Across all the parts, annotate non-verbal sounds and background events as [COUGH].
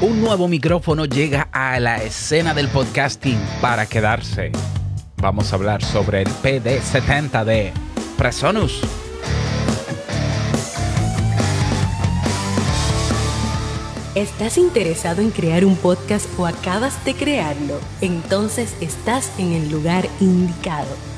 Un nuevo micrófono llega a la escena del podcasting para quedarse. Vamos a hablar sobre el PD70 de Presonus. ¿Estás interesado en crear un podcast o acabas de crearlo? Entonces estás en el lugar indicado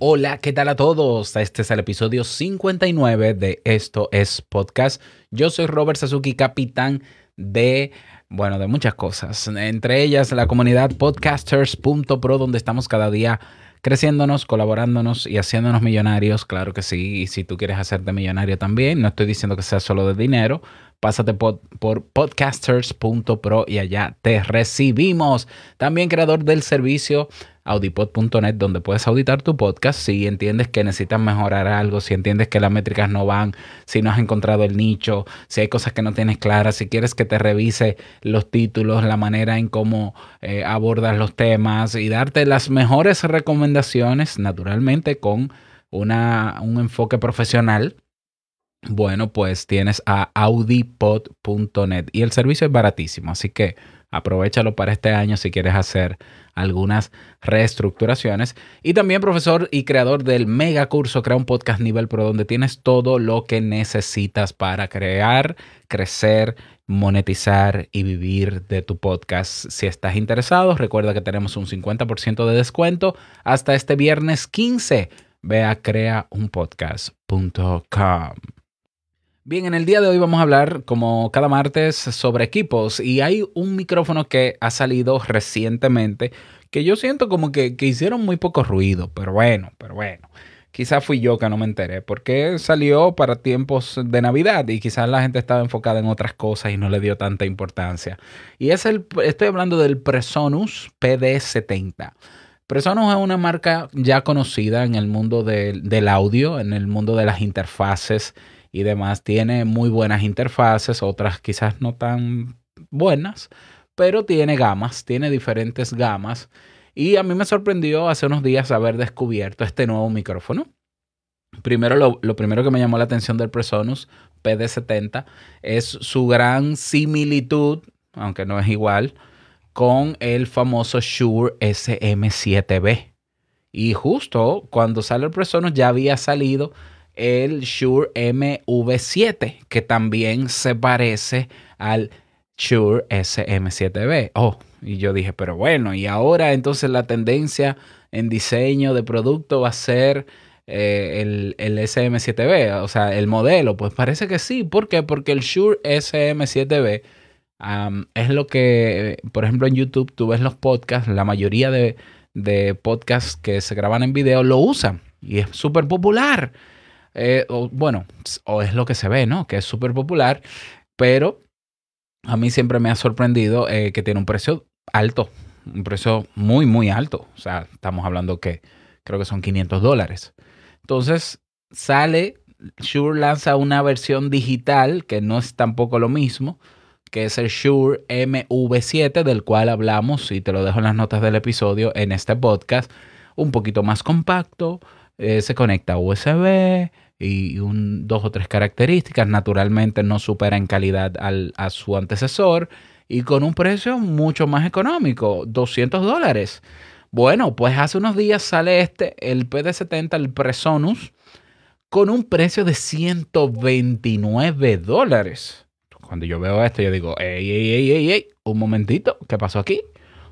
Hola, ¿qué tal a todos? Este es el episodio 59 de Esto es Podcast. Yo soy Robert Sasuki, capitán de, bueno, de muchas cosas. Entre ellas la comunidad podcasters.pro, donde estamos cada día creciéndonos, colaborándonos y haciéndonos millonarios. Claro que sí. Y si tú quieres hacerte millonario también, no estoy diciendo que sea solo de dinero. Pásate por, por podcasters.pro y allá te recibimos. También creador del servicio audipod.net, donde puedes auditar tu podcast si entiendes que necesitas mejorar algo, si entiendes que las métricas no van, si no has encontrado el nicho, si hay cosas que no tienes claras, si quieres que te revise los títulos, la manera en cómo eh, abordas los temas y darte las mejores recomendaciones, naturalmente con una, un enfoque profesional. Bueno, pues tienes a audipod.net y el servicio es baratísimo, así que aprovechalo para este año si quieres hacer algunas reestructuraciones. Y también profesor y creador del mega curso Crea un Podcast Nivel Pro, donde tienes todo lo que necesitas para crear, crecer, monetizar y vivir de tu podcast. Si estás interesado, recuerda que tenemos un 50% de descuento hasta este viernes 15. Ve a creaunpodcast.com. Bien, en el día de hoy vamos a hablar, como cada martes, sobre equipos y hay un micrófono que ha salido recientemente que yo siento como que, hicieron muy poco ruido, pero bueno, pero bueno. Quizás fui yo que no me enteré, porque salió para tiempos de Navidad y quizás la gente estaba enfocada en otras cosas y no le dio tanta importancia. Y es el, estoy hablando del Presonus PD70. Presonus es una marca ya conocida en el mundo del audio, en el mundo de las interfaces y demás. Tiene muy buenas interfaces, otras quizás no tan buenas, pero tiene gamas, tiene diferentes gamas. Y a mí me sorprendió hace unos días haber descubierto este nuevo micrófono. Primero, lo, primero que me llamó la atención del Presonus PD70 es su gran similitud, aunque no es igual, con el famoso Shure SM7B. Y justo cuando sale el Presonus ya había salido el Shure MV7, que también se parece al Shure SM7B. Oh, y yo dije, pero bueno, y ahora entonces la tendencia en diseño de producto va a ser eh, el, el, SM7B, o sea, el modelo. Pues parece que sí. ¿Por qué? Porque el Shure SM7B es lo que, por ejemplo, en YouTube tú ves los podcasts, la mayoría de, de podcasts que se graban en video lo usan y es súper popular. Eh, bueno, o es lo que se ve, ¿no? Que es súper popular, pero a mí siempre me ha sorprendido eh, que tiene un precio alto, un precio muy, muy alto. O sea, estamos hablando que creo que son 500 dólares. Entonces, sale, Shure lanza una versión digital que no es tampoco lo mismo, que es el Shure MV7, del cual hablamos, y te lo dejo en las notas del episodio, en este podcast, un poquito más compacto, eh, se conecta a USB y un, dos o tres características. Naturalmente no supera en calidad al, a su antecesor y con un precio mucho más económico, 200 dólares. Bueno, pues hace unos días sale este, el PD70, el Presonus, con un precio de 129 dólares. Cuando yo veo esto, yo digo, ey, ey, ey, ey, ey, un momentito, ¿qué pasó aquí?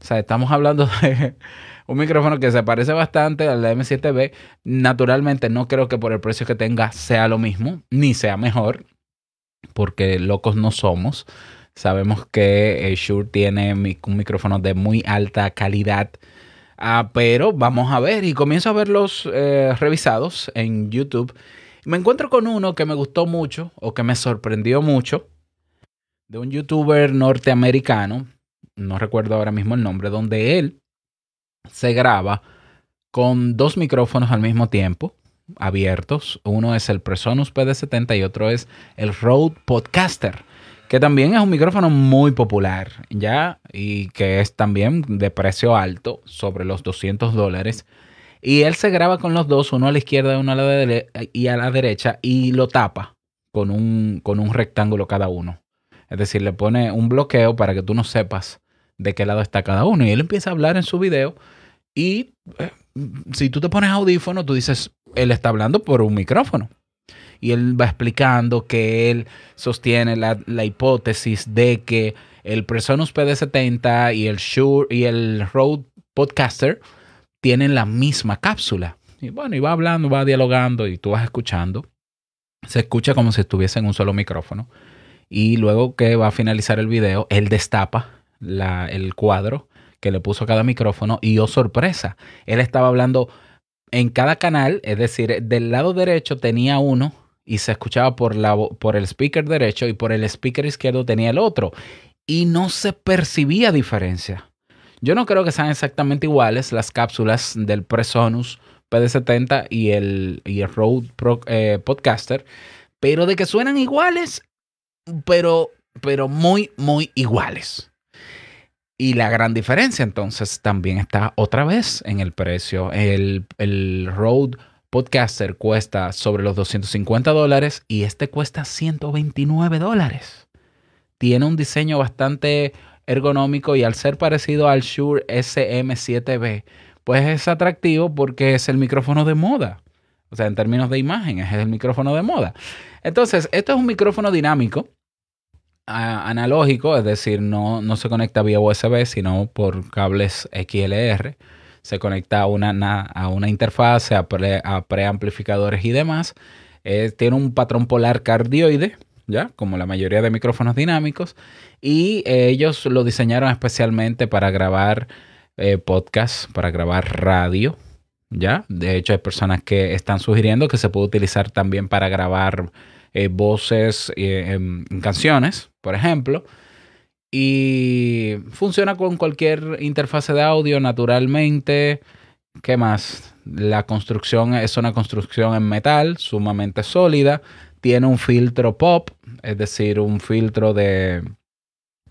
O sea, estamos hablando de un micrófono que se parece bastante al M7B. Naturalmente no creo que por el precio que tenga sea lo mismo, ni sea mejor, porque locos no somos. Sabemos que eh, Shure tiene un micrófono de muy alta calidad. Ah, pero vamos a ver y comienzo a verlos eh, revisados en YouTube. Me encuentro con uno que me gustó mucho o que me sorprendió mucho de un youtuber norteamericano, no recuerdo ahora mismo el nombre, donde él se graba con dos micrófonos al mismo tiempo, abiertos. Uno es el Presonus PD70 y otro es el Rode Podcaster, que también es un micrófono muy popular, ¿ya? Y que es también de precio alto, sobre los 200 dólares. Y él se graba con los dos, uno a la izquierda y uno a la, y a la derecha, y lo tapa con un, con un rectángulo cada uno. Es decir, le pone un bloqueo para que tú no sepas de qué lado está cada uno. Y él empieza a hablar en su video y eh, si tú te pones audífono, tú dices, él está hablando por un micrófono. Y él va explicando que él sostiene la, la hipótesis de que el Presonus PD70 y el Shure y el Rode Podcaster tienen la misma cápsula. Y bueno, y va hablando, va dialogando y tú vas escuchando. Se escucha como si estuviese en un solo micrófono. Y luego que va a finalizar el video, él destapa el cuadro que le puso cada micrófono y oh sorpresa, él estaba hablando en cada canal, es decir, del lado derecho tenía uno y se escuchaba por, la, por el speaker derecho y por el speaker izquierdo tenía el otro y no se percibía diferencia. Yo no creo que sean exactamente iguales las cápsulas del Presonus PD70 y el, y el Rode eh, Podcaster, pero de que suenan iguales, pero, pero muy, muy iguales. Y la gran diferencia entonces también está otra vez en el precio. El, el Rode Podcaster cuesta sobre los 250 dólares y este cuesta 129 dólares. Tiene un diseño bastante ergonómico y al ser parecido al Shure SM7B, pues es atractivo porque es el micrófono de moda. O sea, en términos de imagen, es el micrófono de moda. Entonces, esto es un micrófono dinámico, analógico, es decir, no, no se conecta vía USB, sino por cables XLR. Se conecta a una, a una interfase, a, preamplificadores y demás. Eh, tiene un patrón polar cardioide, ¿ya? Como la mayoría de micrófonos dinámicos. Y eh, ellos lo diseñaron especialmente para grabar eh, podcast, para grabar radio, ¿ya? De hecho, hay personas que están sugiriendo que se puede utilizar también para grabar eh, voces en canciones, por ejemplo. Y funciona con cualquier interfase de audio naturalmente. ¿Qué más? La construcción es una construcción en metal sumamente sólida tiene un filtro pop, es decir, un filtro de,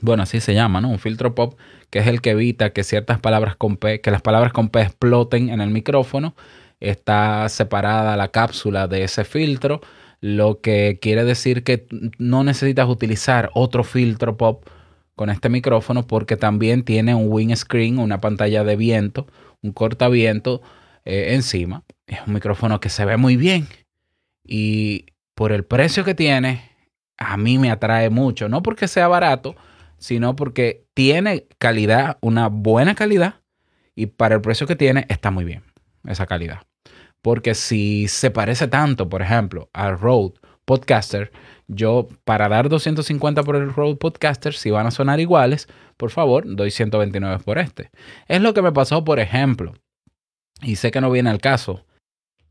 bueno, así se llama, ¿no? Un filtro pop que es el que evita que ciertas palabras con P, que las palabras con P exploten en el micrófono. Está separada la cápsula de ese filtro, lo que quiere decir que no necesitas utilizar otro filtro pop con este micrófono porque también tiene un windscreen, una pantalla de viento, un cortaviento eh, encima. Es un micrófono que se ve muy bien y por el precio que tiene, a mí me atrae mucho. No porque sea barato, sino porque tiene calidad, una buena calidad, y para el precio que tiene está muy bien esa calidad. Porque si se parece tanto, por ejemplo, al Rode Podcaster, yo para dar 250 por el Rode Podcaster, si van a sonar iguales, por favor, doy 129 por este. Es lo que me pasó, por ejemplo, y sé que no viene al caso,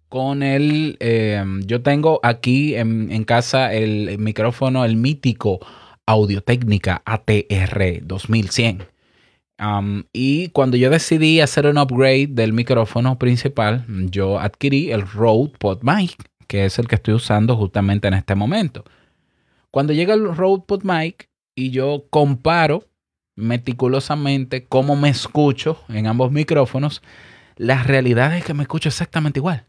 con el, eh, yo tengo aquí en, casa el, micrófono, el mítico Audio Técnica ATR 2100. Y cuando yo decidí hacer un upgrade del micrófono principal, yo adquirí el Rode PodMic, que es el que estoy usando justamente en este momento. Cuando llega el Rode PodMic y yo comparo meticulosamente cómo me escucho en ambos micrófonos, la realidad es que me escucho exactamente igual.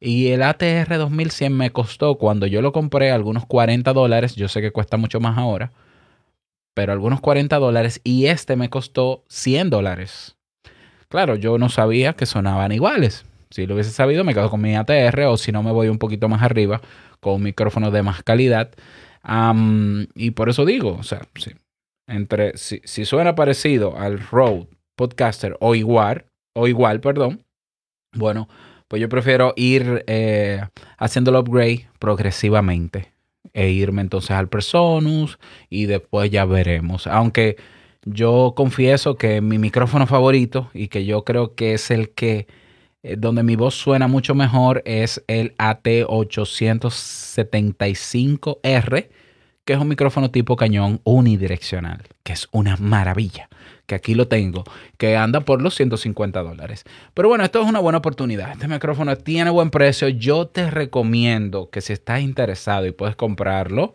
Y el ATR 2100 me costó cuando yo lo compré algunos 40 dólares. Yo sé que cuesta mucho más ahora, pero algunos 40 dólares. Y este me costó 100 dólares. Claro, yo no sabía que sonaban iguales. Si lo hubiese sabido, me quedo con mi ATR o si no, me voy un poquito más arriba con un micrófono de más calidad. y por eso digo, o sea, entre, si, si suena parecido al Rode Podcaster o igual, o igual, perdón, bueno, pues yo prefiero ir eh, haciendo el upgrade progresivamente e irme entonces al Presonus y después ya veremos. Aunque yo confieso que mi micrófono favorito y que yo creo que es el que eh, donde mi voz suena mucho mejor es el AT875R, que es un micrófono tipo cañón unidireccional, que es una maravilla, que aquí lo tengo, que anda por los 150 dólares. Pero bueno, esto es una buena oportunidad. Este micrófono tiene buen precio. Yo te recomiendo que si estás interesado y puedes comprarlo,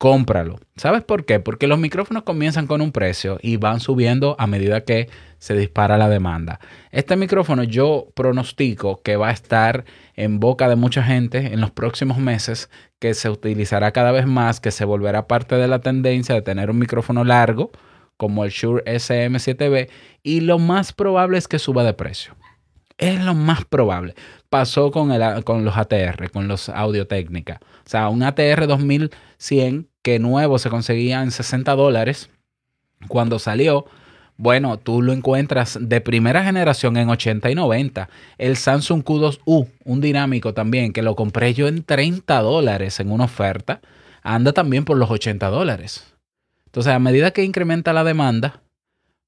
cómpralo. ¿Sabes por qué? Porque los micrófonos comienzan con un precio y van subiendo a medida que se dispara la demanda. Este micrófono yo pronostico que va a estar en boca de mucha gente en los próximos meses, que se utilizará cada vez más, que se volverá parte de la tendencia de tener un micrófono largo como el Shure SM7B y lo más probable es que suba de precio. Es lo más probable. Pasó con, el, con los ATR, con los Audio Técnica. O sea, un ATR 2100 que nuevo se conseguía en 60 dólares cuando salió. Bueno, tú lo encuentras de primera generación en 80 y 90. El Samsung Q2U, un dinámico también, que lo compré yo en 30 dólares en una oferta, anda también por los 80 dólares. Entonces, a medida que incrementa la demanda,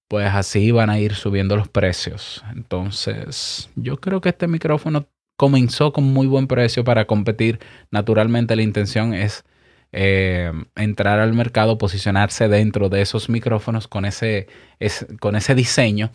pues así van a ir subiendo los precios. Entonces, yo creo que este micrófono comenzó con muy buen precio para competir. Naturalmente, la intención es eh, entrar al mercado, posicionarse dentro de esos micrófonos con ese, con ese diseño,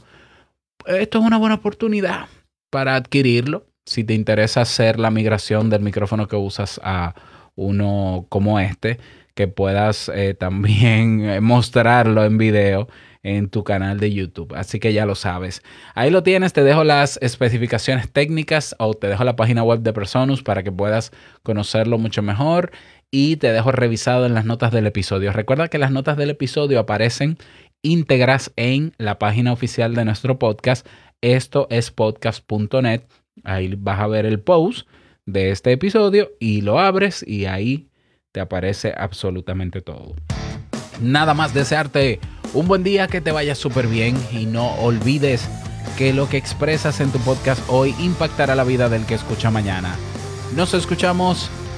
esto es una buena oportunidad para adquirirlo. Si te interesa hacer la migración del micrófono que usas a uno como este, que puedas eh, [LAUGHS] también mostrarlo en video en tu canal de YouTube. Así que ya lo sabes. Ahí lo tienes, te dejo las especificaciones técnicas o te dejo la página web de Personus para que puedas conocerlo mucho mejor y te dejo revisado en las notas del episodio. Recuerda que las notas del episodio aparecen íntegras en la página oficial de nuestro podcast. Esto es podcast.net. Ahí vas a ver el post de este episodio y lo abres y ahí te aparece absolutamente todo. Nada más desearte un buen día, que te vaya súper bien y no olvides que lo que expresas en tu podcast hoy impactará la vida del que escucha mañana. Nos escuchamos